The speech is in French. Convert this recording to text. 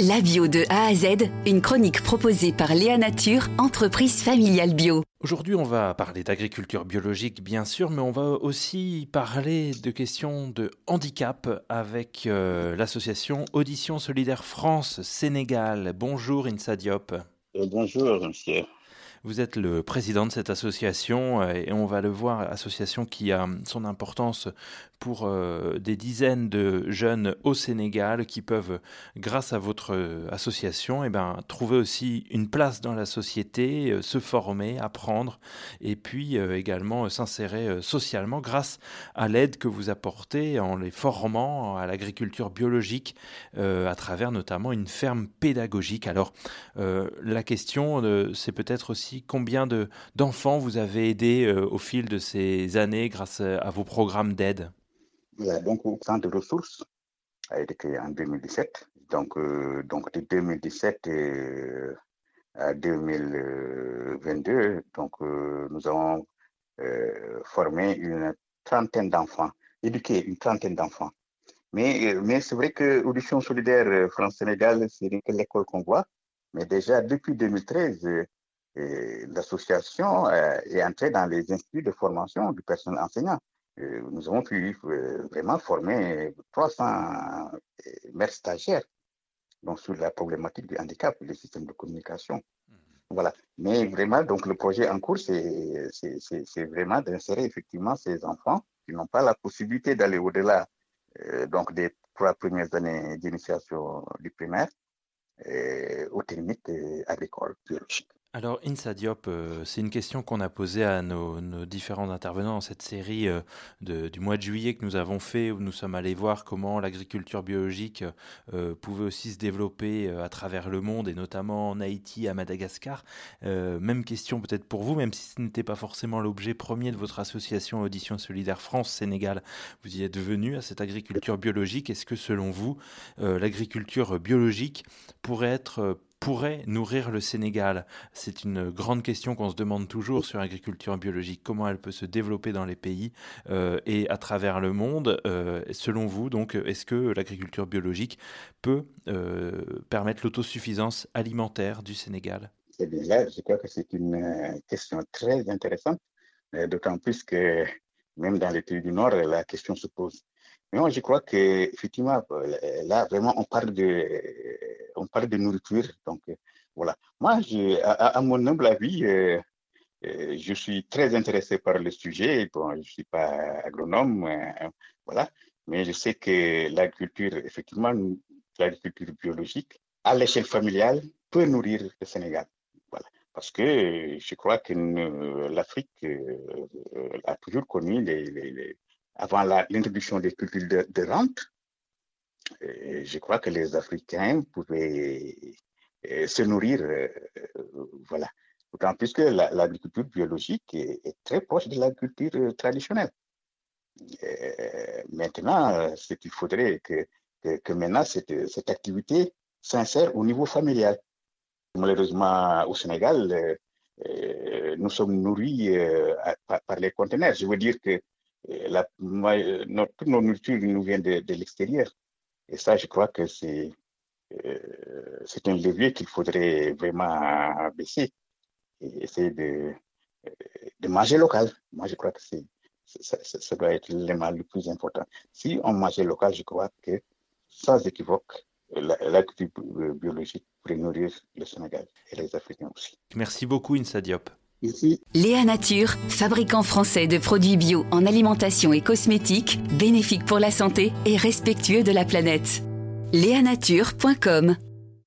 La bio de A à Z, une chronique proposée par Léa Nature, entreprise familiale bio. Aujourd'hui, on va parler d'agriculture biologique, bien sûr, mais on va aussi parler de questions de handicap avec euh, l'association Audition Solidaire France Sénégal. Bonjour Insa Diop. Euh, bonjour, monsieur. Vous êtes le président de cette association euh, et on va le voir, association qui a son importance pour euh, des dizaines de jeunes au Sénégal qui peuvent, grâce à votre euh, association, eh ben, trouver aussi une place dans la société, se former, apprendre et puis également s'insérer socialement grâce à l'aide que vous apportez en les formant à l'agriculture biologique à travers notamment une ferme pédagogique. Alors la question, c'est peut-être aussi combien d'enfants vous avez aidé euh, au fil de ces années grâce à vos programmes d'aide? Donc, au centre de ressources a été créé en 2017. Donc, euh, donc de 2017 euh, à 2022, donc, nous avons formé une trentaine d'enfants, éduqué une trentaine d'enfants. Mais, mais c'est vrai que Audition solidaire France-Sénégal, c'est l'école qu'on voit. Mais déjà, depuis 2013, l'association euh, est entrée dans les instituts de formation du personnel enseignant. nous avons pu euh, vraiment former 300 maîtres stagiaires donc sur la problématique du handicap, les systèmes de communication. Mmh. Voilà. Mais vraiment, donc le projet en cours, c'est vraiment d'insérer effectivement ces enfants qui n'ont pas la possibilité d'aller au-delà euh, donc des trois premières années d'initiation du primaire aux techniques agricoles biologiques. Alors, Insa Diop, euh, c'est une question qu'on a posée à nos, différents intervenants dans cette série euh, du mois de juillet que nous avons fait, où nous sommes allés voir comment l'agriculture biologique euh, pouvait aussi se développer à travers le monde, et notamment en Haïti, à Madagascar. même question peut-être pour vous, même si ce n'était pas forcément l'objet premier de votre association Audition Solidaire France-Sénégal. Vous y êtes venu à cette agriculture biologique. Est-ce que selon vous, l'agriculture biologique pourrait être pourrait nourrir le Sénégal? C'est une grande question qu'on se demande toujours sur l'agriculture biologique. Comment elle peut se développer dans les pays euh, et à travers le monde euh, Selon vous, donc, est-ce que l'agriculture biologique peut euh, permettre l'autosuffisance alimentaire du Sénégal? Eh bien là, je crois que c'est une question très intéressante, d'autant plus que même dans les pays du Nord, la question se pose. Mais moi, je crois qu'effectivement, là, vraiment, on parle de on parle de nourriture. Donc, euh, voilà. Moi, à, mon humble avis, euh, euh, je suis très intéressé par le sujet. Bon, je ne suis pas agronome, voilà. Mais je sais que l'agriculture, effectivement, l'agriculture biologique, à l'échelle familiale, peut nourrir le Sénégal. Parce que je crois que l'Afrique a toujours connu, les, avant l'introduction des cultures de rente, je crois que les Africains pouvaient euh, se nourrir, euh, voilà. D'autant plus que l'agriculture biologique est, très proche de l'agriculture traditionnelle. maintenant, ce qu'il faudrait que, que, maintenant cette, cette, activité s'insère au niveau familial. Malheureusement, au Sénégal, euh, nous sommes nourris par, les conteneurs. Je veux dire que notre, toute nos nourriture nous vient de, l'extérieur. Et ça, je crois que c'est euh, un levier qu'il faudrait vraiment baisser et essayer de, euh, manger local. Moi, je crois que ça, ça, doit être l'élément le plus important. Si on mangeait local, je crois que sans équivoque, l'agriculture biologique pourrait nourrir le Sénégal et les Africains aussi. Merci beaucoup, Insa Diop. Léa Nature, fabricant français de produits bio en alimentation et cosmétiques, bénéfique pour la santé et respectueux de la planète. Léanature.com